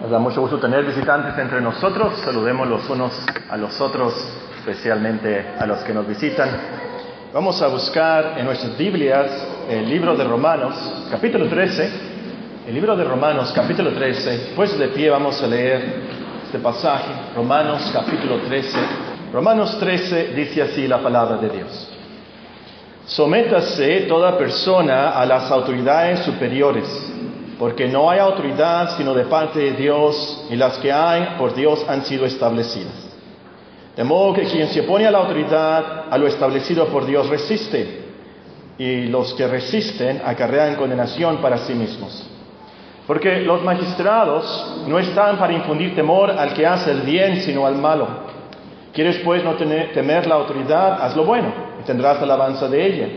Nos da mucho gusto tener visitantes entre nosotros. Saludemos los unos a los otros, especialmente a los que nos visitan. Vamos a buscar en nuestras Biblias el libro de Romanos, capítulo 13. El libro de Romanos, capítulo 13. Pues de pie vamos a leer este pasaje. Romanos, capítulo 13. Romanos 13 dice así la palabra de Dios. Sométase toda persona a las autoridades superiores porque no hay autoridad sino de parte de Dios, y las que hay por Dios han sido establecidas. De modo que quien se opone a la autoridad, a lo establecido por Dios, resiste, y los que resisten acarrean condenación para sí mismos. Porque los magistrados no están para infundir temor al que hace el bien, sino al malo. ¿Quieres pues no temer la autoridad? Haz lo bueno y tendrás alabanza de ella.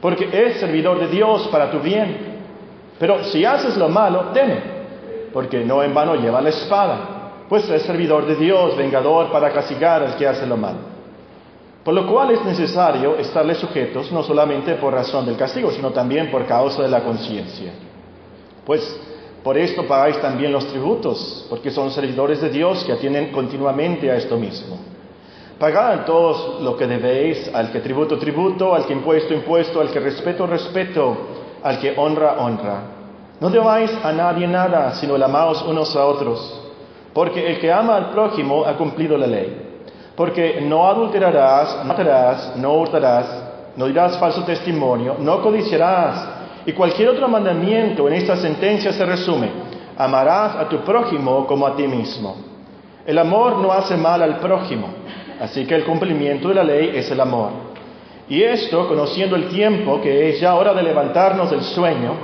Porque es servidor de Dios para tu bien pero si haces lo malo, teme, porque no en vano lleva la espada, pues es servidor de Dios, vengador para castigar al que hace lo malo. Por lo cual es necesario estarle sujetos no solamente por razón del castigo, sino también por causa de la conciencia. Pues por esto pagáis también los tributos, porque son servidores de Dios que atienden continuamente a esto mismo. Pagad todos lo que debéis, al que tributo, tributo, al que impuesto, impuesto, al que respeto, respeto, al que honra, honra. No debáis a nadie nada, sino el amaos unos a otros, porque el que ama al prójimo ha cumplido la ley. Porque no adulterarás, no matarás, no hurtarás, no dirás falso testimonio, no codiciarás. Y cualquier otro mandamiento en esta sentencia se resume, amarás a tu prójimo como a ti mismo. El amor no hace mal al prójimo, así que el cumplimiento de la ley es el amor. Y esto conociendo el tiempo que es ya hora de levantarnos del sueño,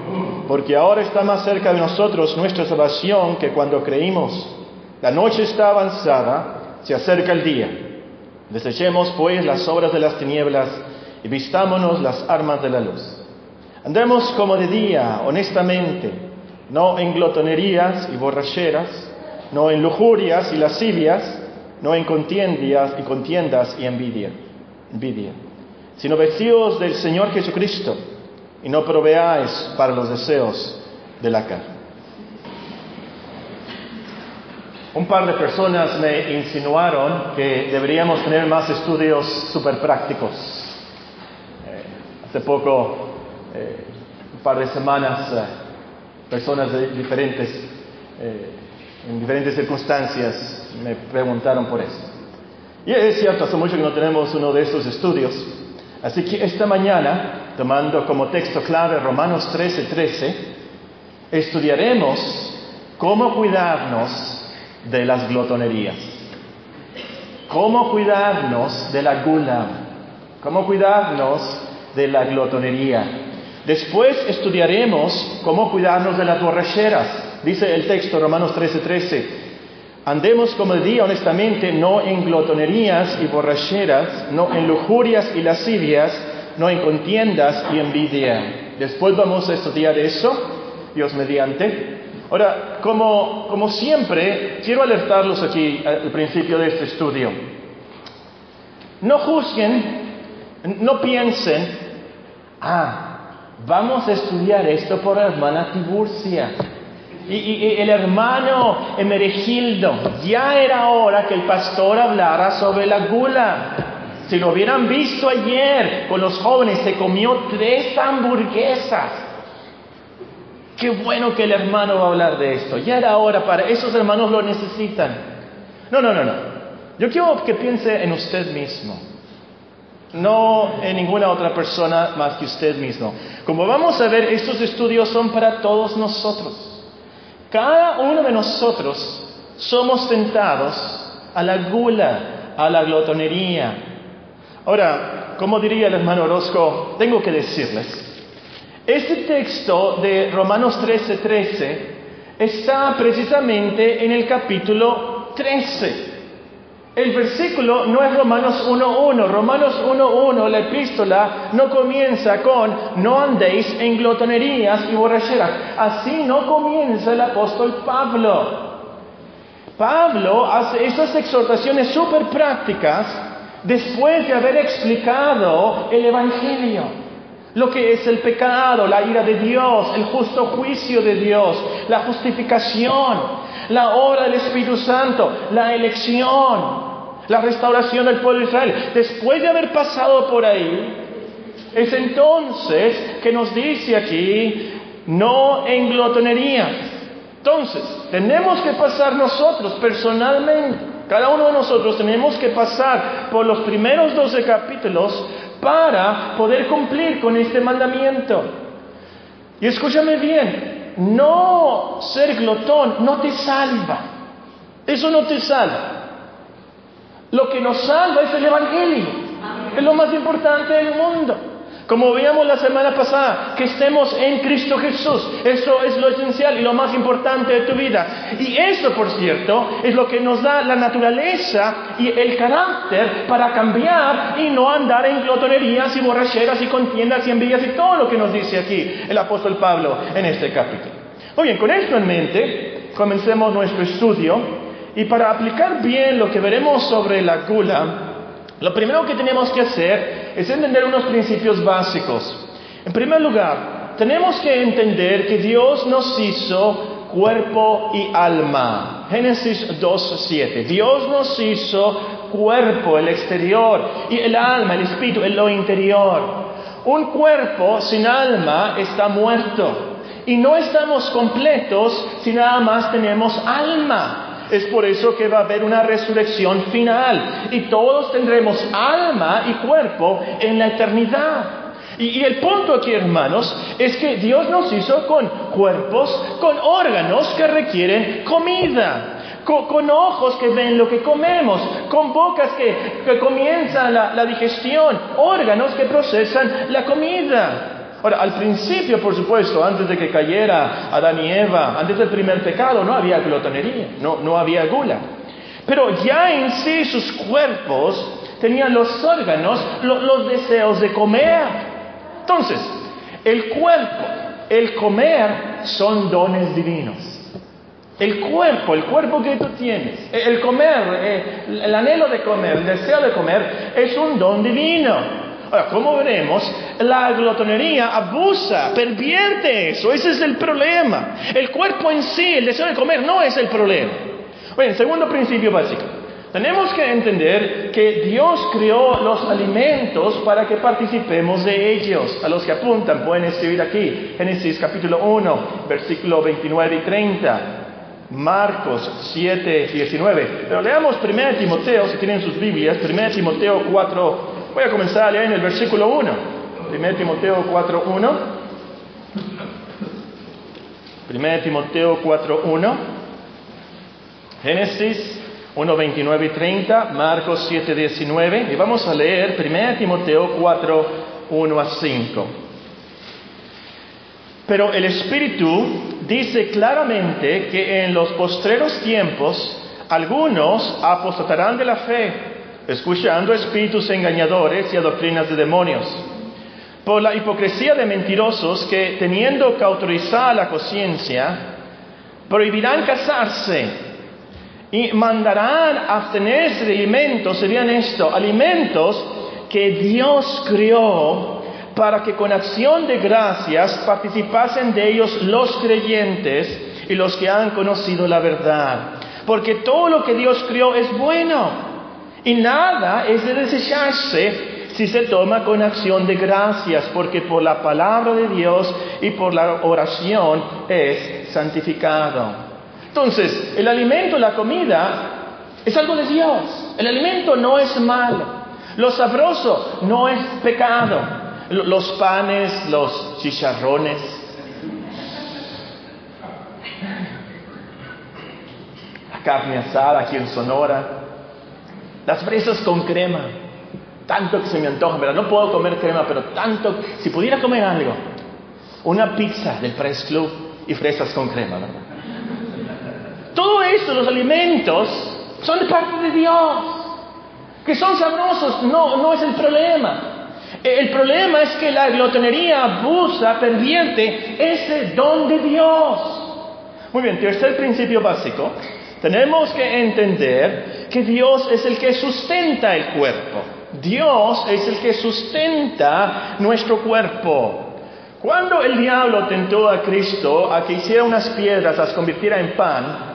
porque ahora está más cerca de nosotros nuestra salvación que cuando creímos. La noche está avanzada, se acerca el día. Desechemos pues las obras de las tinieblas y vistámonos las armas de la luz. Andemos como de día, honestamente, no en glotonerías y borracheras, no en lujurias y lascivias, no en contiendas y contiendas y envidia. envidia sino vestidos del Señor Jesucristo y no proveáis para los deseos de la carne. Un par de personas me insinuaron que deberíamos tener más estudios super prácticos. Eh, hace poco, eh, un par de semanas, eh, personas diferentes, en diferentes circunstancias me preguntaron por eso. Y es cierto, hace mucho que no tenemos uno de estos estudios, Así que esta mañana, tomando como texto clave Romanos 13, 13, estudiaremos cómo cuidarnos de las glotonerías, cómo cuidarnos de la gula, cómo cuidarnos de la glotonería. Después estudiaremos cómo cuidarnos de las borracheras. Dice el texto Romanos 13, 13, Andemos como el día honestamente, no en glotonerías y borracheras, no en lujurias y lascivias, no en contiendas y envidia. Después vamos a estudiar eso, Dios mediante. Ahora, como, como siempre, quiero alertarlos aquí al principio de este estudio. No juzguen, no piensen, ah, vamos a estudiar esto por la hermana Tiburcia y, el hermano Emeregildo, ya era hora que el pastor hablara sobre la gula. Si lo hubieran visto ayer con los jóvenes, se comió tres hamburguesas. Qué bueno que el hermano va a hablar de esto. Ya era hora para esos hermanos lo necesitan. No, no, no, no. Yo quiero que piense en usted mismo. No en ninguna otra persona más que usted mismo. Como vamos a ver, estos estudios son para todos nosotros. Cada uno de nosotros somos tentados a la gula, a la glotonería. Ahora, como diría el hermano Orozco, tengo que decirles, este texto de Romanos 13:13 13, está precisamente en el capítulo 13. El versículo no es Romanos 1.1. Romanos 1.1, la epístola, no comienza con no andéis en glotonerías y borracheras. Así no comienza el apóstol Pablo. Pablo hace estas exhortaciones súper prácticas después de haber explicado el Evangelio. lo que es el pecado, la ira de Dios, el justo juicio de Dios, la justificación, la obra del Espíritu Santo, la elección, la restauración del pueblo de Israel. Después de haber pasado por ahí, es entonces que nos dice aquí, no en glotonería. Entonces, tenemos que pasar nosotros personalmente, cada uno de nosotros tenemos que pasar por los primeros 12 capítulos para poder cumplir con este mandamiento. Y escúchame bien, no ser glotón no te salva. Eso no te salva. Lo que nos salva es el Evangelio. Es lo más importante del mundo. Como veíamos la semana pasada, que estemos en Cristo Jesús. Eso es lo esencial y lo más importante de tu vida. Y eso, por cierto, es lo que nos da la naturaleza y el carácter para cambiar y no andar en glotonerías y borracheras y contiendas y envidias y todo lo que nos dice aquí el apóstol Pablo en este capítulo. Muy bien, con esto en mente, comencemos nuestro estudio y para aplicar bien lo que veremos sobre la gula, lo primero que tenemos que hacer es entender unos principios básicos. En primer lugar, tenemos que entender que Dios nos hizo cuerpo y alma. Génesis 2.7. Dios nos hizo cuerpo, el exterior, y el alma, el espíritu, en lo interior. Un cuerpo sin alma está muerto. Y no estamos completos si nada más tenemos alma. Es por eso que va a haber una resurrección final y todos tendremos alma y cuerpo en la eternidad. Y, el punto aquí, hermanos, es que Dios nos hizo con cuerpos, con órganos que requieren comida. Con, ojos que ven lo que comemos, con bocas que, que comienzan la digestión, órganos que procesan la comida. Ahora, al principio, por supuesto, antes de que cayera Adán y Eva, antes del primer pecado, no había glotonería, no, no había gula. Pero ya en sí sus cuerpos tenían los órganos, los deseos de comer. Entonces, el cuerpo, el comer son dones divinos. El cuerpo, el cuerpo que tú tienes, el comer, eh, el anhelo de comer, el deseo de comer, es un don divino. Ahora, como veremos, la glotonería abusa, pervierte eso, ese es el problema. El cuerpo en sí, el deseo de comer, no es el problema. Bueno, segundo principio básico. Tenemos que entender que Dios creó los alimentos para que participemos de ellos. A los que apuntan pueden escribir aquí, Génesis capítulo 1, versículo 29 y 30. Marcos 7, 19. Pero leamos 1 Timoteo, si tienen sus Biblias, 1 Timoteo 4, Voy a comenzar a leer en el versículo 1, 1 Timoteo 4, 1. 1 Timoteo 4, 1. Génesis 1, 29 y 30, Marcos 7, 19. Y vamos a leer 1 Timoteo 4, 1 a 5. Pero el Espíritu dice claramente que en los postreros tiempos algunos apostatarán de la fe escuchando espíritus engañadores y a doctrinas de demonios, por la hipocresía de mentirosos que, teniendo que autorizar la conciencia, prohibirán casarse y mandarán abstenerse de alimentos, serían esto, alimentos que Dios crió para que con acción de gracias participasen de ellos los creyentes y los que han conocido la verdad. Porque todo lo que Dios crió es bueno y nada es de desecharse si se toma con acción de gracias, porque por la palabra de Dios y por la oración es santificado. Entonces, el alimento, la comida, es algo de Dios. El alimento no es malo. Lo sabroso no es pecado. Los panes, los chicharrones. La carne asada aquí en Sonora. Las fresas con crema. Tanto que se me antoja. No puedo comer crema, pero tanto. Si pudiera comer algo, una pizza del Press Club y fresas con crema. Todo esto, los alimentos, son de parte de Dios. Que son sabrosos, no, no es el problema. El problema es que la glotonería abusa, pervierte ese don de Dios. Muy bien, tercer principio básico tenemos que entender que Dios es el que sustenta el cuerpo. Dios es el que sustenta nuestro cuerpo. Cuando el diablo tentó a Cristo a que hiciera unas piedras, las convirtiera en pan,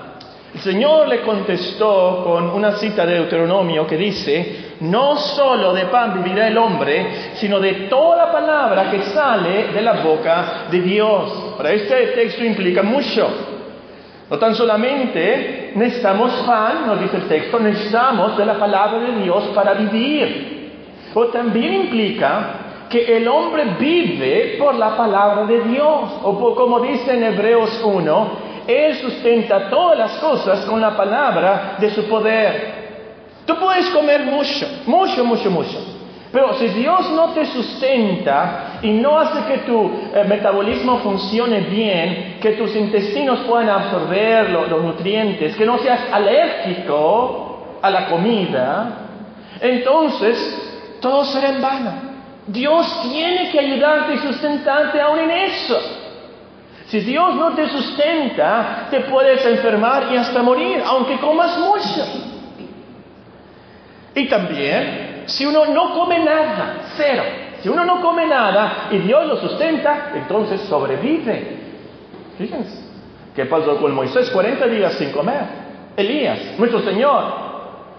el Señor le contestó con una cita de Deuteronomio que dice, no solo de pan vivirá el hombre, sino de toda palabra que sale de la boca de Dios. Ahora, este texto implica mucho. No tan solamente necesitamos pan, nos dice el texto, necesitamos de la palabra de Dios para vivir. O también implica que el hombre vive por la palabra de Dios. O como dice en Hebreos 1, él sustenta todas las cosas con la palabra de su poder. Tú puedes comer mucho, mucho, mucho, mucho. Pero si Dios no te sustenta y no hace que tu eh, metabolismo funcione bien, que tus intestinos puedan absorber los nutrientes, que no seas alérgico a la comida, entonces todo será en vano. Dios tiene que ayudarte y sustentarte aún en eso. Si Dios no te sustenta, te puedes enfermar y hasta morir, aunque comas mucho. Y también, si uno no come nada, cero, si uno no come nada y Dios lo sustenta, entonces sobrevive. Fíjense, ¿qué pasó con Moisés? 40 días sin comer. Elías, nuestro Señor,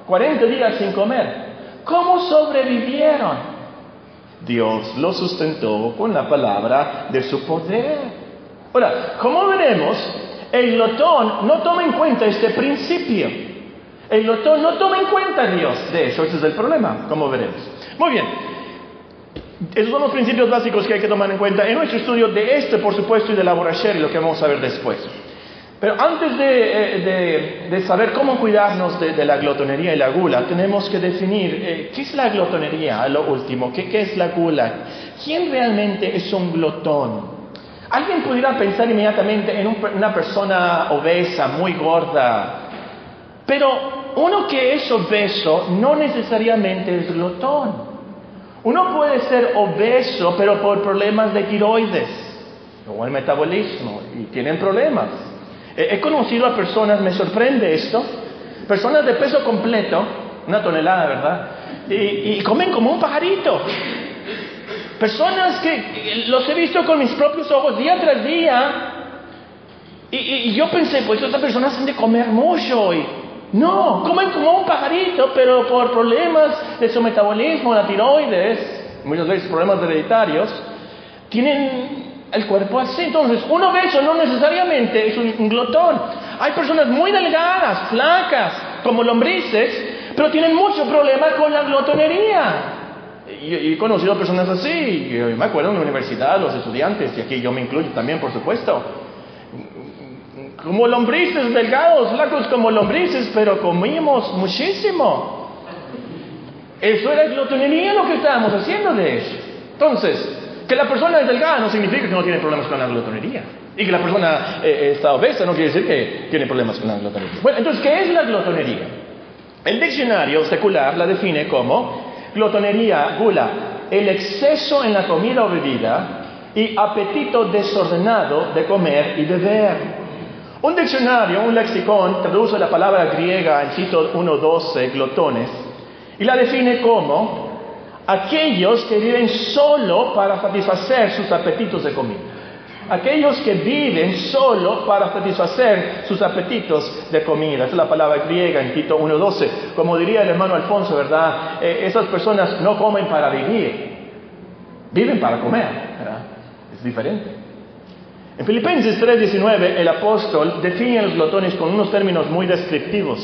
40 días sin comer. ¿Cómo sobrevivieron? Dios lo sustentó con la palabra de su poder. Ahora, como veremos, el glotón no toma en cuenta este principio. El glotón no toma en cuenta a Dios. De hecho, ese es el problema, como veremos. Muy bien. Esos son los principios básicos que hay que tomar en cuenta en nuestro estudio de este, por supuesto, y de la y lo que vamos a ver después. Pero antes de, eh, saber cómo cuidarnos de, la glotonería y la gula, tenemos que definir eh, qué es la glotonería, lo último, qué, qué es la gula, quién realmente es un glotón. Alguien pudiera pensar inmediatamente en una persona obesa, muy gorda, pero uno que es obeso no necesariamente es glotón. Uno puede ser obeso, pero por problemas de tiroides o el metabolismo, y tienen problemas. He conocido a personas, me sorprende esto, personas de peso completo, una tonelada, ¿verdad? Y, comen como un pajarito. Personas que los he visto con mis propios ojos día tras día. Y, yo pensé, pues estas personas han de comer mucho. Y, no, comen como un pajarito, pero por problemas de su metabolismo, la tiroides, muchas veces problemas hereditarios, tienen el cuerpo así. Entonces, un obeso no necesariamente es un glotón. Hay personas muy delgadas, flacas, como lombrices, pero tienen mucho problema con la glotonería. Y, he conocido personas así, yo me acuerdo en la universidad, los estudiantes, y aquí yo me incluyo también, por supuesto, como lombrices, delgados, flacos como lombrices, pero comimos muchísimo. Eso era glotonería lo que estábamos eso. Entonces, que la persona es delgada no significa que no tiene problemas con la glotonería. Y que la persona eh, está obesa no quiere decir que tiene problemas con la glotonería. Bueno, entonces, ¿qué es la glotonería? El diccionario secular la define como glotonería, gula, el exceso en la comida o bebida y apetito desordenado de comer y beber. Un diccionario, un lexicón, traduce la palabra griega en Tito 1.12, glotones, y la define como aquellos que viven solo para satisfacer sus apetitos de comida. Aquellos que viven solo para satisfacer sus apetitos de comida. Esa es la palabra griega en Tito 1.12. Como diría el hermano Alfonso, ¿verdad? Eh, esas personas no comen para vivir, viven para comer. ¿verdad? Es diferente. En Filipenses 3.19 el apóstol define a los glotones con unos términos muy descriptivos.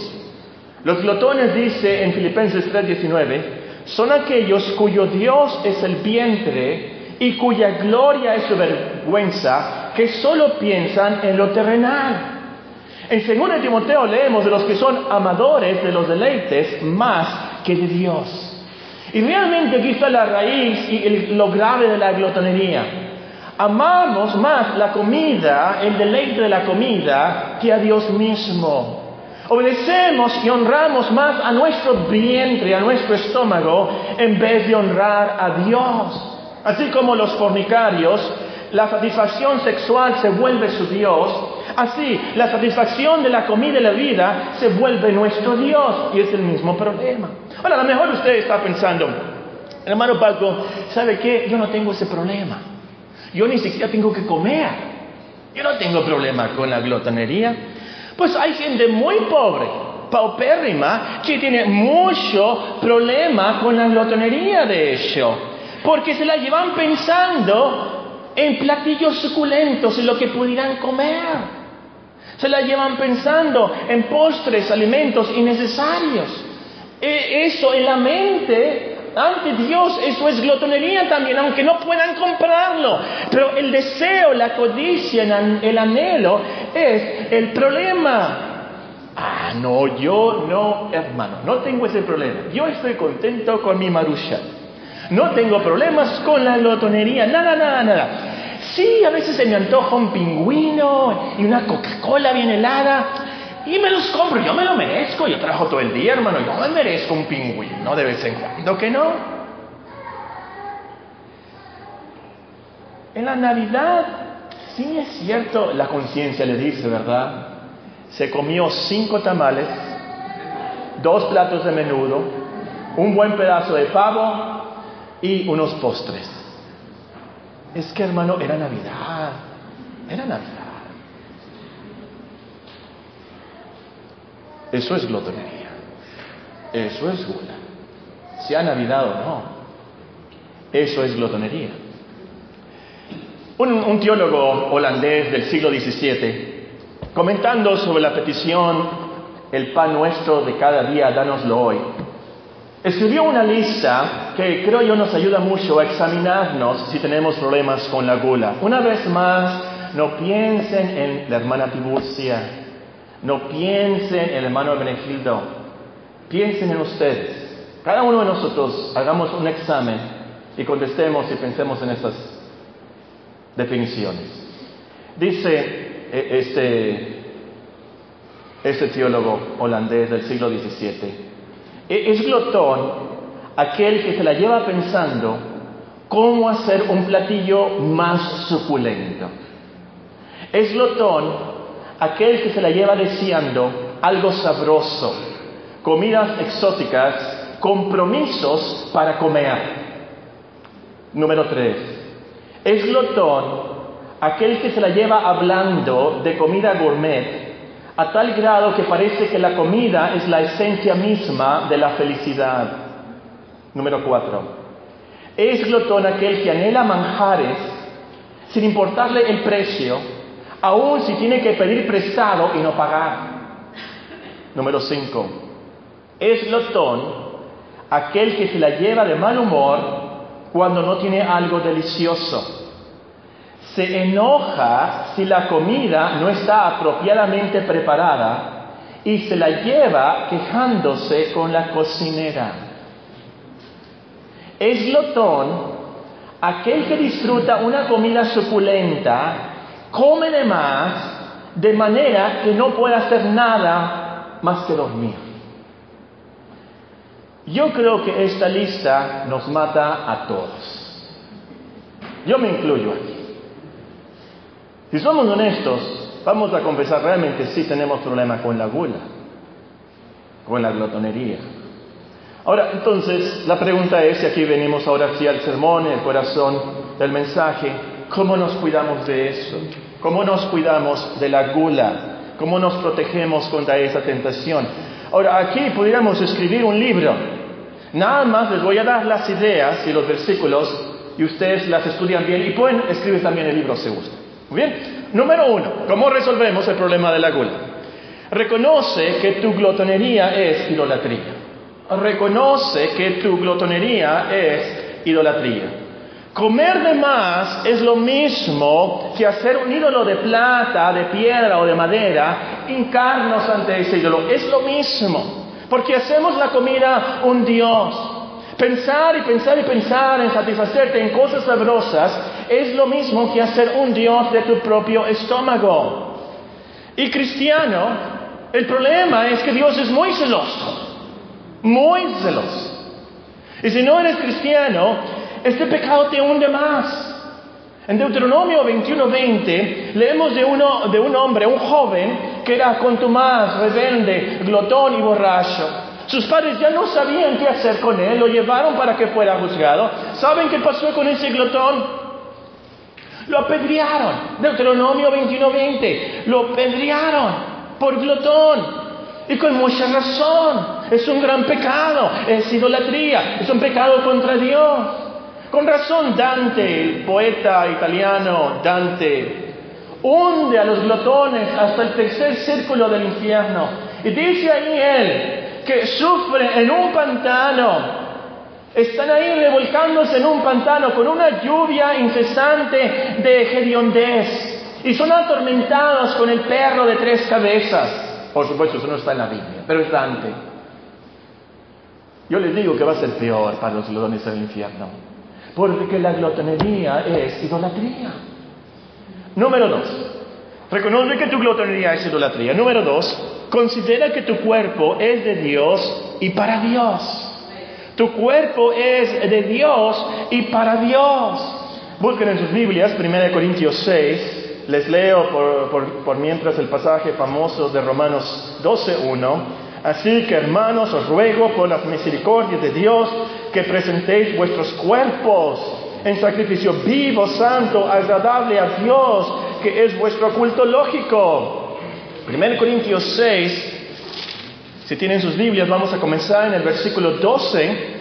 Los glotones, dice en Filipenses 3.19, son aquellos cuyo Dios es el vientre y cuya gloria es su vergüenza, que solo piensan en lo terrenal. En 2 Timoteo leemos de los que son amadores de los deleites más que de Dios. Y realmente aquí está la raíz y lo grave de la glotonería. Amamos más la comida, el deleite de la comida, que a Dios mismo. Obedecemos y honramos más a nuestro vientre, a nuestro estómago, en vez de honrar a Dios. Así como los fornicarios, la satisfacción sexual se vuelve su Dios, Así, la satisfacción de la comida y la vida se vuelve nuestro Dios y es el mismo problema. Ahora, a lo mejor usted está pensando, hermano Paco, ¿sabe qué? Yo no tengo ese problema. Yo ni siquiera tengo que comer. Yo no tengo problema con la glotonería. Pues hay gente muy pobre, paupérrima, que tiene mucho problema con la glotonería de hecho, porque se la llevan pensando en platillos suculentos, en lo que pudieran comer. Se la llevan pensando en postres, alimentos innecesarios. E, eso en la mente ante Dios eso es glotonería también, aunque no puedan comprarlo. Pero el deseo, la codicia, el anhelo es el problema. Ah, no, yo no, hermano, no tengo ese problema. Yo estoy contento con mi marusha. No tengo problemas con la glotonería, nada, nada, nada. Sí, a veces se me antoja un pingüino y una Coca-Cola bien helada. Y me los compro, yo me lo merezco, yo trabajo todo el día, hermano, yo me merezco un pingüino de vez en cuando, que no? En la Navidad, sí es cierto, la conciencia le dice, ¿verdad? Se comió cinco tamales, dos platos de menudo, un buen pedazo de pavo y unos postres. Es que, hermano, era Navidad, era Navidad. Eso es glotonería. Eso es gula. Sea Navidad o no. Eso es glotonería. Un, teólogo holandés del siglo XVII, comentando sobre la petición, el pan nuestro de cada día, dánoslo hoy, escribió una lista que creo yo nos ayuda mucho a examinarnos si tenemos problemas con la gula. Una vez más, no piensen en la hermana Tiburcia, no piensen en el hermano Benegildo, piensen en ustedes. Cada uno de nosotros hagamos un examen y contestemos y pensemos en estas definiciones. Dice eh, este, este teólogo holandés del siglo XVII, e-, es glotón aquel que se la lleva pensando cómo hacer un platillo más suculento. Es glotón aquel que se la lleva deseando algo sabroso, comidas exóticas, compromisos para comer. Número tres, es glotón aquel que se la lleva hablando de comida gourmet a tal grado que parece que la comida es la esencia misma de la felicidad. Número cuatro, es glotón aquel que anhela manjares sin importarle el precio aun si tiene que pedir prestado y no pagar. Número 5. Es glotón aquel que se la lleva de mal humor cuando no tiene algo delicioso. Se enoja si la comida no está apropiadamente preparada y se la lleva quejándose con la cocinera. Es glotón aquel que disfruta una comida suculenta come de más de manera que no puede hacer nada más que dormir. Yo creo que esta lista nos mata a todos. Yo me incluyo aquí. Si somos honestos, vamos a confesar realmente si tenemos problema con la gula, con la glotonería. Ahora, entonces, la pregunta es, y aquí venimos ahora hacia el sermón, el corazón del mensaje, ¿Cómo nos cuidamos de eso? ¿Cómo nos cuidamos de la gula? ¿Cómo nos protegemos contra esa tentación? Ahora, aquí pudiéramos escribir un libro. Nada más les voy a dar las ideas y los versículos y ustedes las estudian bien y pueden escribir también el libro si gustan. Muy bien. Número uno, ¿cómo resolvemos el problema de la gula? Reconoce que tu glotonería es idolatría. Reconoce que tu glotonería es idolatría. Comer de más es lo mismo que hacer un ídolo de plata, de piedra o de madera, hincarnos ante ese ídolo. Es lo mismo, porque hacemos la comida un Dios. Pensar y pensar y pensar en satisfacerte en cosas sabrosas es lo mismo que hacer un Dios de tu propio estómago. Y cristiano, el problema es que Dios es muy celoso, muy celoso. Y si no eres cristiano, este pecado te hunde más. En Deuteronomio 21:20 leemos de, un hombre, un joven, que era contumaz, rebelde, glotón y borracho. Sus padres ya no sabían qué hacer con él, lo llevaron para que fuera juzgado. ¿Saben qué pasó con ese glotón? Lo apedrearon. Deuteronomio 21:20. Lo apedrearon por glotón. Y con mucha razón. Es un gran pecado. Es idolatría. Es un pecado contra Dios. Con razón Dante, el poeta italiano Dante, hunde a los glotones hasta el tercer círculo del infierno. Y dice ahí él que sufre en un pantano. Están ahí revolcándose en un pantano con una lluvia incesante de hediondez. Y son atormentados con el perro de tres cabezas. Por supuesto, eso no está en la Biblia, pero es Dante. Yo les digo que va a ser peor para los glotones del infierno. Porque la glotonería es idolatría. Número dos, reconoce que tu glotonería es idolatría. Número dos, considera que tu cuerpo es de Dios y para Dios. Tu cuerpo es de Dios y para Dios. Busquen en sus Biblias, 1 Corintios 6, les leo por, por mientras el pasaje famoso de Romanos 12.1. Así que hermanos, os ruego por las misericordias de Dios que presentéis vuestros cuerpos en sacrificio vivo, santo, agradable a Dios, que es vuestro culto lógico. 1 Corintios 6, si tienen sus Biblias, vamos a comenzar en el versículo 12.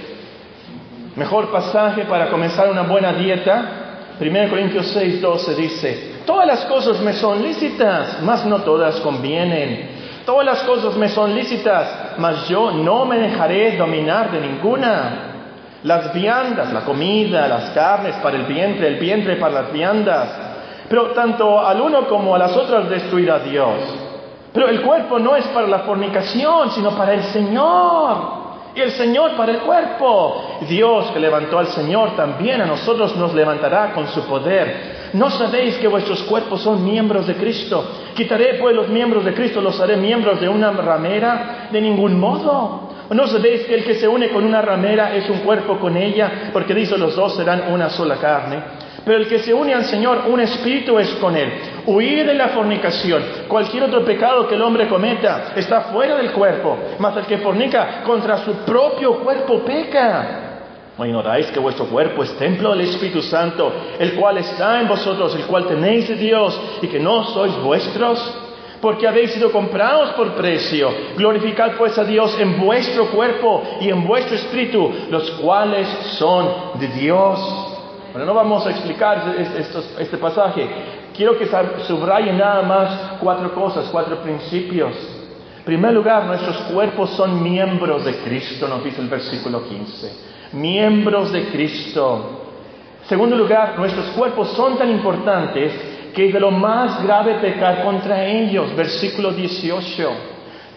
Mejor pasaje para comenzar una buena dieta. 1 Corintios 6, 12 dice, todas las cosas me son lícitas, mas no todas convienen. Todas las cosas me son lícitas, mas yo no me dejaré dominar de ninguna. Las viandas, la comida, las carnes para el vientre, el vientre para las viandas. Pero tanto al uno como a las otras destruirá Dios. Pero el cuerpo no es para la fornicación, sino para el Señor. Y el Señor para el cuerpo. Dios que levantó al Señor también a nosotros nos levantará con su poder. ¿No sabéis que vuestros cuerpos son miembros de Cristo? Quitaré pues los miembros de Cristo, los haré miembros de una ramera. De ningún modo. ¿No sabéis que el que se une con una ramera es un cuerpo con ella? Porque dice los dos serán una sola carne. Pero el que se une al Señor, un espíritu es con él. Huir de la fornicación. Cualquier otro pecado que el hombre cometa está fuera del cuerpo. Mas el que fornica contra su propio cuerpo peca. ¿No ignoráis que vuestro cuerpo es templo del Espíritu Santo, el cual está en vosotros, el cual tenéis de Dios, y que no sois vuestros? porque habéis sido comprados por precio. Glorificad pues a Dios en vuestro cuerpo y en vuestro espíritu, los cuales son de Dios. Bueno, no vamos a explicar este, pasaje. Quiero que subrayen nada más cuatro cosas, cuatro principios. En primer lugar, nuestros cuerpos son miembros de Cristo, nos dice el versículo 15. Miembros de Cristo. Segundo lugar, nuestros cuerpos son tan importantes que es de lo más grave pecar contra ellos. Versículo 18.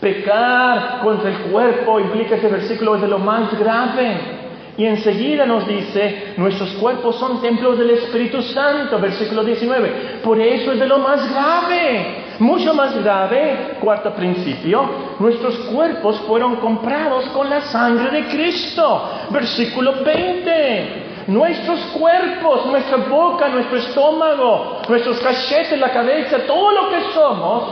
Pecar contra el cuerpo implica ese versículo es de lo más grave. Y enseguida nos dice, nuestros cuerpos son templos del Espíritu Santo, versículo 19. Por eso es de lo más grave. Mucho más grave, cuarto principio, nuestros cuerpos fueron comprados con la sangre de Cristo, versículo 20. Nuestros cuerpos, nuestra boca, nuestro estómago, nuestros cachetes, la cabeza, todo lo que somos,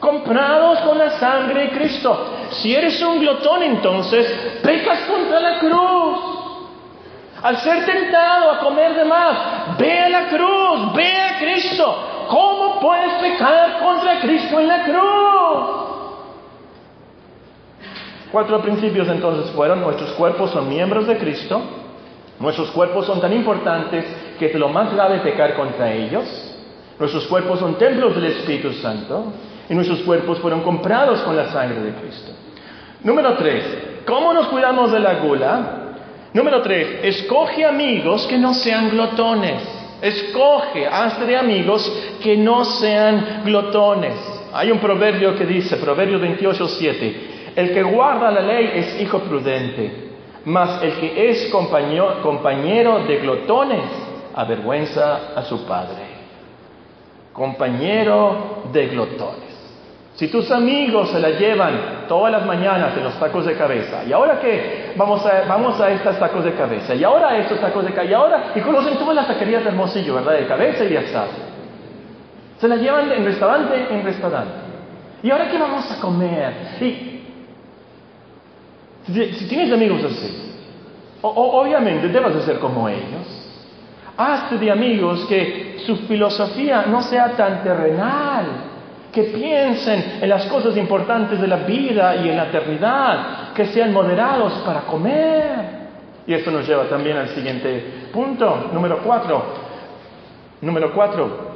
comprados con la sangre de Cristo. Si eres un glotón entonces, pecas contra la cruz. Al ser tentado a comer de más, ve a la cruz, ve a Cristo. ¿Cómo puedes pecar contra Cristo en la cruz? Cuatro principios entonces fueron, nuestros cuerpos son miembros de Cristo, Nuestros cuerpos son tan importantes que es lo más grave pecar contra ellos. Nuestros cuerpos son templos del Espíritu Santo y nuestros cuerpos fueron comprados con la sangre de Cristo. Número tres, ¿cómo nos cuidamos de la gula? Número tres, escoge amigos que no sean glotones. Escoge, hazte de amigos que no sean glotones. Hay un proverbio que dice, Proverbio 28, 7, el que guarda la ley es hijo prudente mas el que es compañero, de glotones avergüenza a su padre. Compañero de glotones. Si tus amigos se la llevan todas las mañanas en los tacos de cabeza, ¿y ahora qué? Vamos a, vamos a estos tacos de cabeza, y ahora a estos tacos de cabeza, y ahora, y conocen todas las taquerías de Hermosillo, ¿verdad? De cabeza y de asado. Se la llevan en restaurante en restaurante. ¿Y ahora qué vamos a comer? Y, si, tienes amigos así, obviamente debes de ser como ellos. Hazte de amigos que su filosofía no sea tan terrenal que piensen en las cosas importantes de la vida y en la eternidad, que sean moderados para comer. Y esto nos lleva también al siguiente punto, número cuatro. Número cuatro,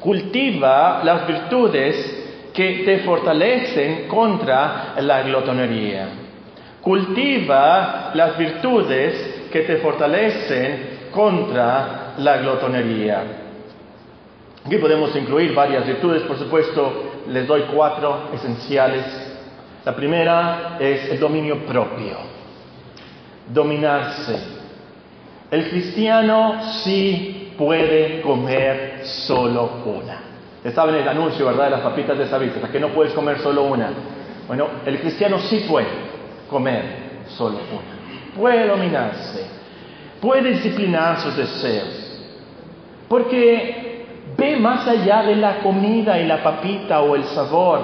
cultiva las virtudes que te fortalecen contra la glotonería. Cultiva las virtudes que te fortalecen contra la glotonería. Aquí podemos incluir varias virtudes, por supuesto, les doy cuatro esenciales. La primera es el dominio propio, dominarse. El cristiano sí puede comer solo una. Ya saben el anuncio, ¿verdad?, de las papitas de Sabitas, que no puedes comer solo una. Bueno, el cristiano sí puede comer solo una. Puede dominarse, puede disciplinar sus deseos. Porque Ve más allá de la comida y la papita o el sabor.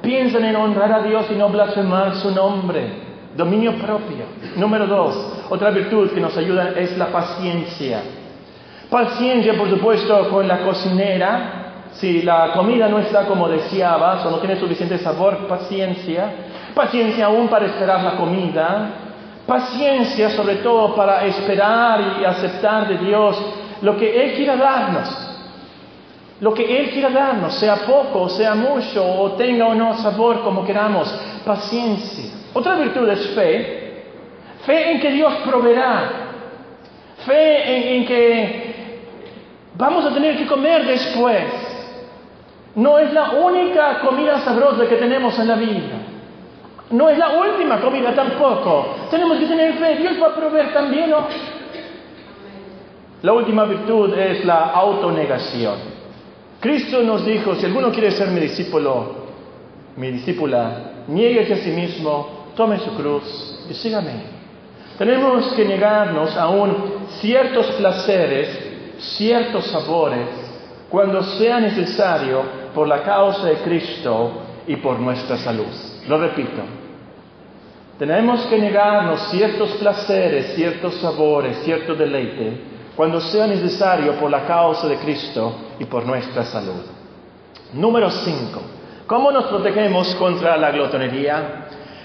Piensan en honrar a Dios y no blasfemar su nombre. Dominio propio. Número dos, otra virtud que nos ayuda es la paciencia. Paciencia, por supuesto, con la cocinera. Si la comida no está como deseabas o no tiene suficiente sabor, paciencia. Paciencia aún para esperar la comida. Paciencia sobre todo para esperar y aceptar de Dios lo que Él quiera darnos. Lo que Él quiera darnos, sea poco, sea mucho, o tenga o no sabor como queramos, paciencia. Otra virtud es fe. Fe en que Dios proveerá. Fe en, que vamos a tener que comer después. No es la única comida sabrosa que tenemos en la vida. No es la última comida tampoco. Tenemos que tener fe. Dios va a proveer también. La última virtud es la autonegación. Cristo nos dijo, si alguno quiere ser mi discípulo, mi discípula, niegue a sí mismo, tome su cruz y sígame. Tenemos que negarnos aún ciertos placeres, ciertos sabores, cuando sea necesario por la causa de Cristo y por nuestra salud. Lo repito. Tenemos que negarnos ciertos placeres, ciertos sabores, cierto deleite, cuando sea necesario por la causa de Cristo y por nuestra salud. Número 5. ¿Cómo nos protegemos contra la glotonería?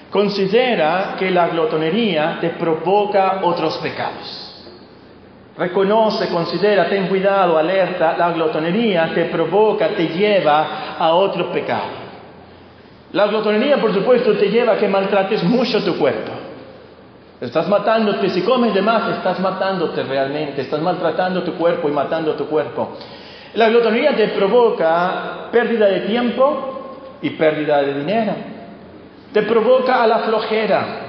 Considera que la glotonería te provoca otros pecados. Reconoce, considera, ten cuidado, alerta, la glotonería te provoca, te lleva a otro pecado. La glotonería, por supuesto, te lleva a que maltrates mucho tu cuerpo. Estás matándote, si comes de más, estás matándote realmente, estás maltratando tu cuerpo y matando tu cuerpo. La glotonería te provoca pérdida de tiempo y pérdida de dinero. Te provoca a la flojera.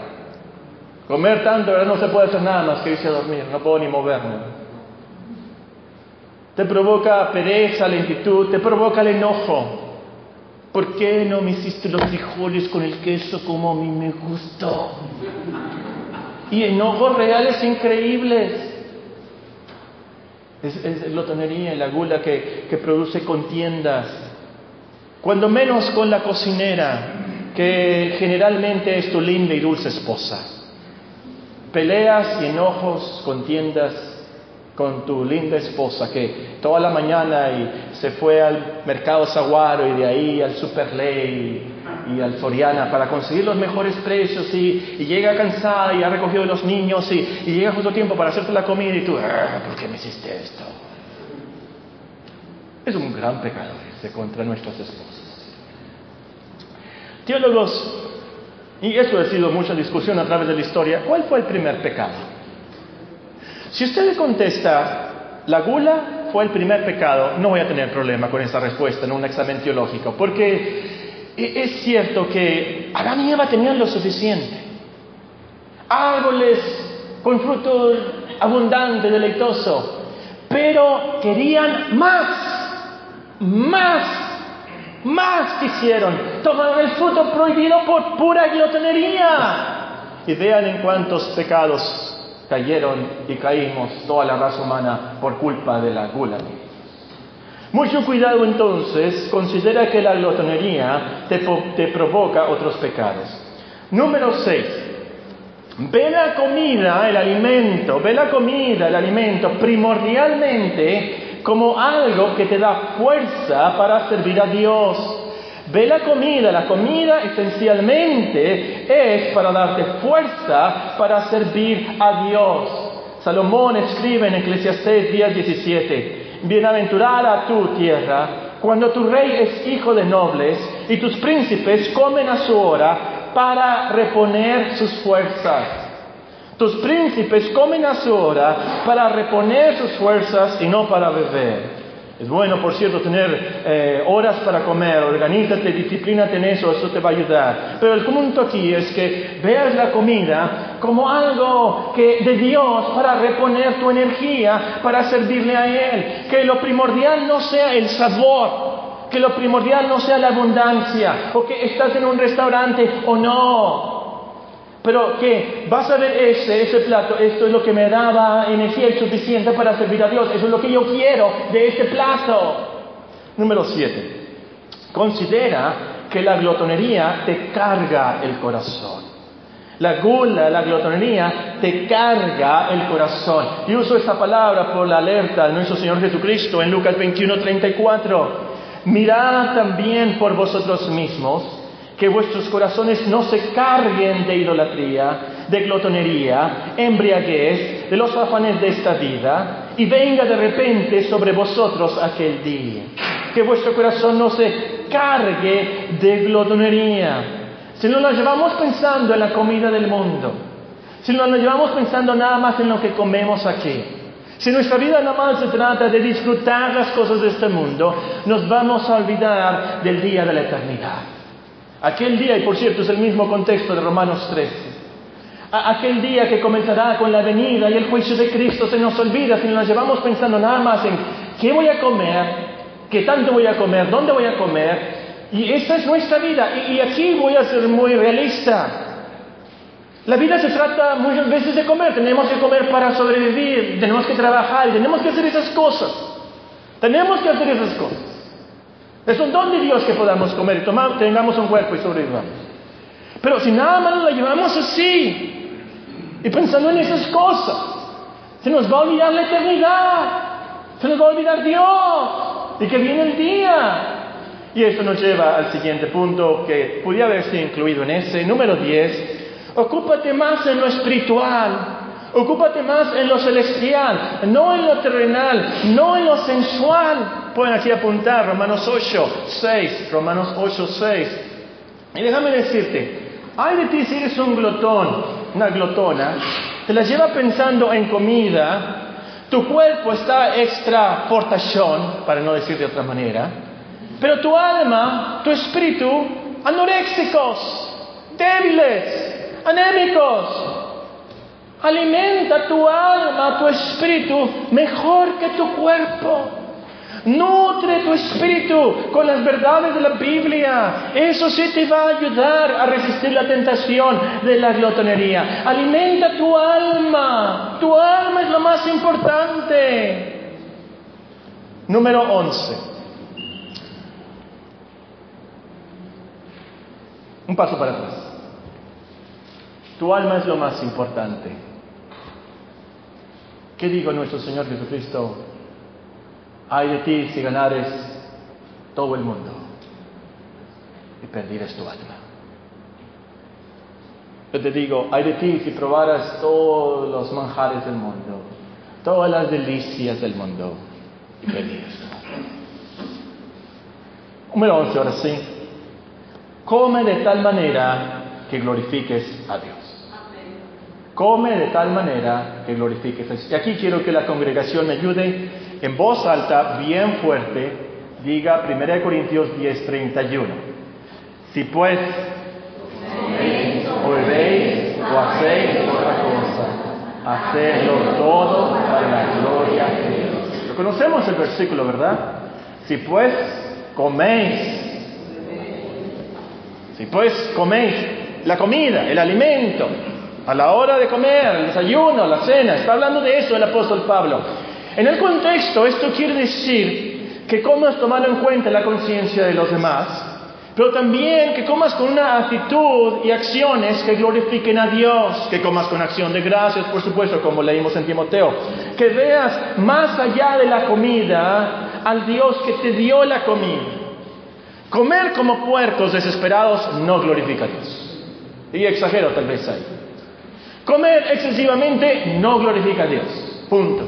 Comer tanto, ahora no se puede hacer nada más que irse a dormir, no puedo ni moverme. Te provoca pereza, lentitud, te provoca el enojo. ¿Por qué no me hiciste los frijoles con el queso como a mí me gustó? Y enojos reales increíbles. Es, es glotonería y la gula que, que produce contiendas. Cuando menos con la cocinera, que generalmente es tu linda y dulce esposa. Peleas y enojos, contiendas con tu linda esposa que toda la mañana y se fue al mercado Zaguaro y de ahí al Superley y al Soriana para conseguir los mejores precios y, llega cansada y ha recogido los niños y, llega justo tiempo para hacerte la comida y tú, ah, ¿por qué me hiciste esto? Es un gran pecado ese contra nuestros esposos. Teólogos, y eso ha sido mucha discusión a través de la historia, ¿cuál fue el primer pecado? Si usted le contesta, la gula fue el primer pecado, no voy a tener problema con esa respuesta en un examen teológico, porque e-, es cierto que Adán y Eva tenían lo suficiente. Árboles con fruto abundante, deleitoso. Pero querían más, más. más quisieron, tomaron el fruto prohibido por pura glotonería. Y vean en cuántos pecados cayeron y caímos toda la raza humana por culpa de la gula. Mucho cuidado entonces, considera que la glotonería te, provoca otros pecados. Número 6. Ve la comida, el alimento, ve la comida, el alimento primordialmente como algo que te da fuerza para servir a Dios. Ve la comida, la comida esencialmente es para darte fuerza para servir a Dios. Salomón escribe en Eclesiastés 10:17, Bienaventurada tu tierra, cuando tu rey es hijo de nobles y tus príncipes comen a su hora para reponer sus fuerzas. Tus príncipes comen a su hora para reponer sus fuerzas y no para beber. Es bueno, por cierto, tener eh, horas para comer, organízate, disciplínate en eso, eso te va a ayudar. Pero el punto aquí es que veas la comida como algo que, de Dios para reponer tu energía, para servirle a Él. Que lo primordial no sea el sabor, que lo primordial no sea la abundancia, o que estás en un restaurante o no. Pero que vas a ver ese, ese plato, esto es lo que me daba energía suficiente para servir a Dios, eso es lo que yo quiero de este plato. Número 7. Considera que la glotonería te carga el corazón. La gula, la glotonería, te carga el corazón. Y uso esta palabra por la alerta de nuestro Señor Jesucristo en Lucas 21, 34. Mirad también por vosotros mismos que vuestros corazones no se carguen de idolatría, de glotonería, embriaguez, de los afanes de esta vida, y venga de repente sobre vosotros aquel día. Que vuestro corazón no se cargue de glotonería. Si no lo llevamos pensando en la comida del mundo, si no lo llevamos pensando nada más en lo que comemos aquí, si nuestra vida nada más se trata de disfrutar las cosas de este mundo, nos vamos a olvidar del día de la eternidad. Aquel día, y por cierto es el mismo contexto de Romanos 13, aquel día que comenzará con la venida y el juicio de Cristo se nos olvida si nos llevamos pensando nada más en qué voy a comer, qué tanto voy a comer, dónde voy a comer, y esa es nuestra vida. Y, y aquí voy a ser muy realista. La vida se trata muchas veces de comer, tenemos que comer para sobrevivir, tenemos que trabajar, tenemos que hacer esas cosas. Tenemos que hacer esas cosas. Es un don de Dios que podamos comer y tomar, tengamos un cuerpo y sobrevivamos. Pero si nada más lo llevamos así y pensando en esas cosas, se nos va a olvidar la eternidad, se nos va a olvidar Dios y que viene el día. Y esto nos lleva al siguiente punto que podría haberse incluido en ese, número 10. Ocúpate más en lo espiritual Ocúpate más en lo celestial, no en lo terrenal, no en lo sensual. Pueden aquí apuntar Romanos 8, 6, Romanos 8, 6. Y déjame decirte, hay de ti si eres un glotón, una glotona, te la lleva pensando en comida, tu cuerpo está extra fortachón, para no decir de otra manera, pero tu alma, tu espíritu, anoréxicos, débiles, anémicos, Alimenta tu alma, tu espíritu, mejor que tu cuerpo. Nutre tu espíritu con las verdades de la Biblia. Eso sí te va a ayudar a resistir la tentación de la glotonería. Alimenta tu alma. Tu alma es lo más importante. Número 11. Un paso para atrás. Tu alma es lo más importante. ¿Qué digo nuestro Señor Jesucristo? Hay de ti si ganares todo el mundo y perdieres tu alma. Yo te digo, hay de ti si probaras todos los manjares del mundo, todas las delicias del mundo y perdieras tu alma. Número 11, ahora sí. Come de tal manera que glorifiques a Dios. Come de tal manera que glorifiques. Y aquí quiero que la congregación me ayude en voz alta, bien fuerte, diga 1 Corintios 10, 31. Si pues o bebéis o hacéis otra cosa, hacedlo todo para la gloria de Dios. Lo conocemos el versículo, ¿verdad? Si pues coméis Si pues coméis la comida, el alimento, a la hora de comer, el desayuno, la cena, está hablando de eso el apóstol Pablo. En el contexto, esto quiere decir que comas tomando en cuenta la conciencia de los demás, pero también que comas con una actitud y acciones que glorifiquen a Dios, que comas con acción de gracias, por supuesto, como leímos en Timoteo, que veas más allá de la comida al Dios que te dio la comida. Comer como puercos desesperados no glorifica a Dios. Y exagero tal vez ahí. Comer excesivamente no glorifica a Dios. Punto.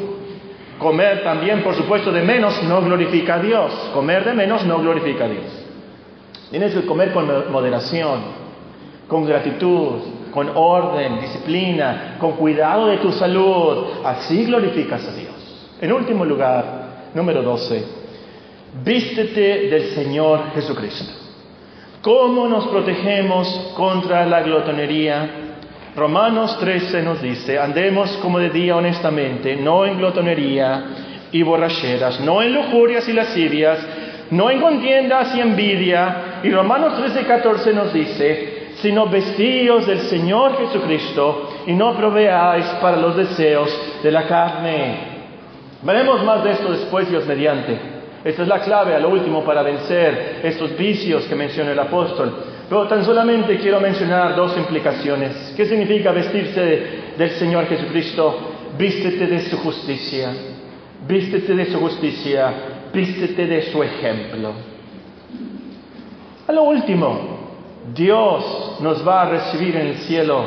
Comer también, por supuesto, de menos no glorifica a Dios. Comer de menos no glorifica a Dios. Tienes que comer con moderación, con gratitud, con orden, disciplina, con cuidado de tu salud. Así glorificas a Dios. En último lugar, número 12, vístete del Señor Jesucristo. ¿Cómo nos protegemos contra la glotonería? Romanos 13 nos dice, andemos como de día honestamente, no en glotonería y borracheras, no en lujurias y lascivias, no en contiendas y envidia. Y Romanos 13, 14 nos dice, sino vestidos del Señor Jesucristo y no proveáis para los deseos de la carne. Veremos más de esto después, Dios mediante. Esta es la clave a lo último para vencer estos vicios que menciona el apóstol. Pero tan solamente quiero mencionar dos implicaciones. ¿Qué significa vestirse del Señor Jesucristo? Vístete de su justicia. Vístete de su justicia vístete de su ejemplo. A lo último, Dios nos va a recibir en el cielo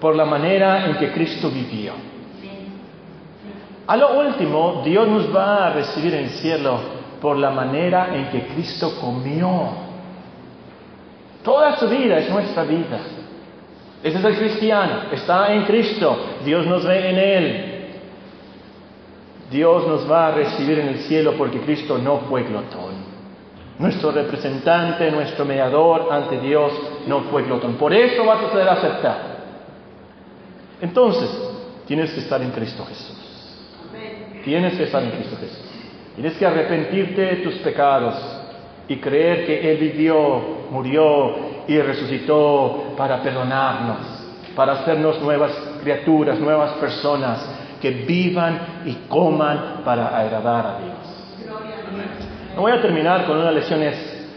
por la manera en que Cristo vivió. A lo último, Dios nos va a recibir en el cielo por la manera en que Cristo comió. Toda su vida es nuestra vida. Ese es el cristiano, está en Cristo, Dios nos ve en Él. Dios nos va a recibir en el cielo porque Cristo no fue glotón. Nuestro representante, nuestro mediador ante Dios no fue glotón. Por eso vas a poder aceptar. Entonces, tienes que estar en Cristo Jesús. Tienes que estar en Cristo Jesús. Tienes que arrepentirte de tus pecados y creer que Él vivió, murió y resucitó para perdonarnos, para hacernos nuevas criaturas, nuevas personas, que vivan y coman para agradar a Dios. Voy a terminar con unas lecciones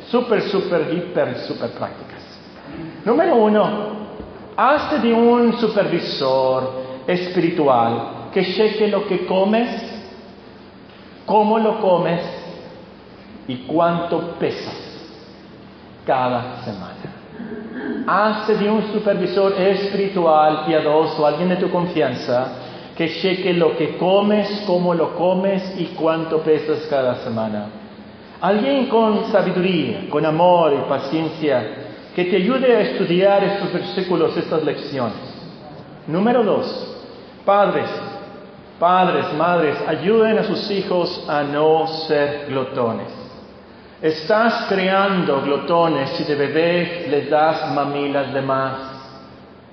súper, súper, hiper, súper prácticas. Número uno, hazte de un supervisor espiritual que cheque lo que comes, cómo lo comes y cuánto pesas cada semana. Hazte de un supervisor espiritual, piadoso, alguien de tu confianza, que cheque lo que comes, cómo lo comes y cuánto pesas cada semana. Alguien con sabiduría, con amor y paciencia, que te ayude a estudiar estos versículos, estas lecciones. Número dos, padres, padres, madres, ayuden a sus hijos a no ser glotones. Estás creando glotones si de bebés les das mamilas de más.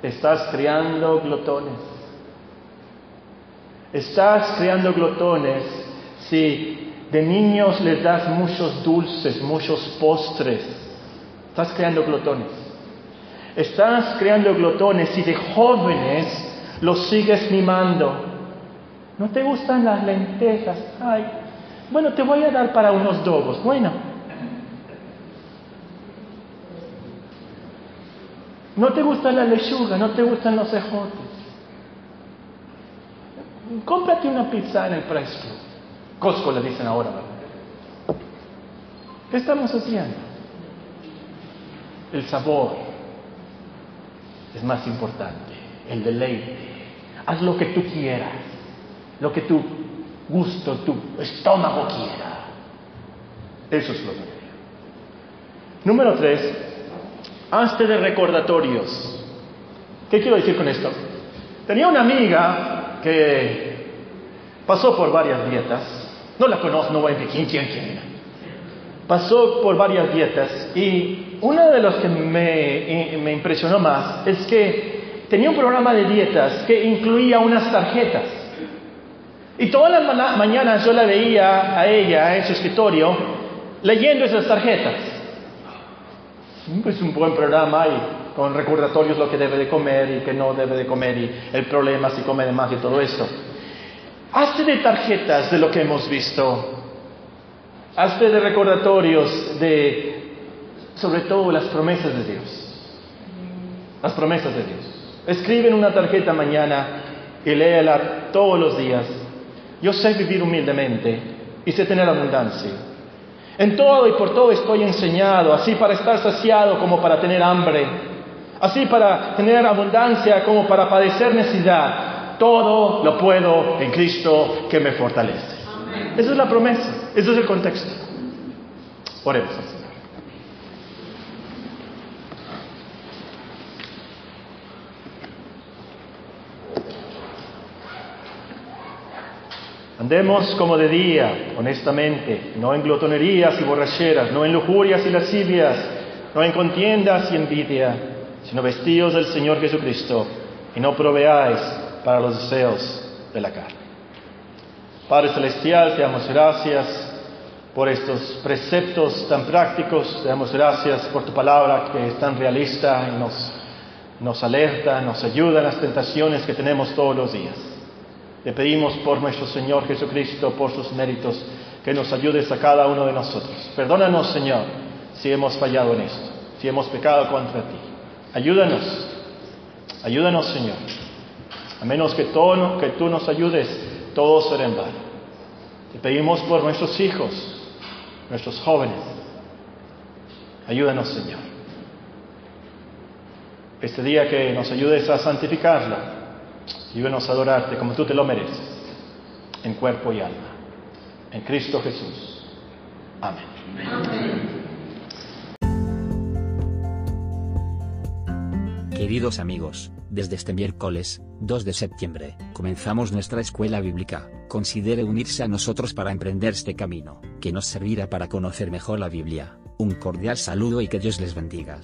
Estás creando glotones. Estás creando glotones si de niños les das muchos dulces, muchos postres. Estás creando glotones. Estás creando glotones si de jóvenes los sigues mimando. ¿No te gustan las lentejas? Ay, bueno, te voy a dar para unos dogos. Bueno. ¿No te gusta la lechuga? ¿No te gustan los ejotes? cómprate una pizza en el precio. Costco le dicen ahora, ¿Qué estamos haciendo? El sabor es más importante, el deleite. Haz lo que tú quieras, lo que tu gusto, tu estómago quiera. Eso es lo que. Número tres, hazte de recordatorios. ¿Qué quiero decir con esto? Tenía una amiga que pasó por varias dietas. No la conozco, no voy a decir quién, quién. Pasó por varias dietas y una de las que me, me impresionó más es que tenía un programa de dietas que incluía unas tarjetas. Y todas las mañanas yo la veía a ella en su escritorio leyendo esas tarjetas. Es un buen programa y con recordatorios lo que debe de comer y que no debe de comer y el problema si come de más y todo esto. Hazte de tarjetas de lo que hemos visto. Hazte de recordatorios de, sobre todo, las promesas de Dios. Las promesas de Dios. Escribe en una tarjeta mañana y léela todos los días. Yo sé vivir humildemente y sé tener abundancia. En todo y por todo estoy enseñado, así para estar saciado como para tener hambre, así para tener abundancia como para padecer necesidad. Todo lo puedo en Cristo que me fortalece. Esa es la promesa, ese es el contexto. Oremos Andemos como de día, honestamente, no en glotonerías y borracheras, no en lujurias y lascivias, no en contiendas y envidia, sino vestidos del Señor Jesucristo y no proveáis para los deseos de la carne. Padre Celestial, te damos gracias por estos preceptos tan prácticos, te damos gracias por tu palabra que es tan realista y nos, nos alerta, nos ayuda en las tentaciones que tenemos todos los días. Le pedimos por nuestro Señor Jesucristo, por sus méritos, que nos ayudes a cada uno de nosotros. Perdónanos, Señor, si hemos fallado en esto, si hemos pecado contra ti. Ayúdanos, ayúdanos, Señor. A menos que, todo, tú nos ayudes, todo será en vano. Te pedimos por nuestros hijos, nuestros jóvenes. Ayúdanos, Señor. Este día que nos ayudes a santificarlo Ayúdanos a adorarte como tú te lo mereces, en cuerpo y alma. En Cristo Jesús. Amén. Queridos amigos, desde este miércoles, 2 de septiembre, comenzamos nuestra escuela bíblica. Considere unirse a nosotros para emprender este camino, que nos servirá para conocer mejor la Biblia. Un cordial saludo y que Dios les bendiga.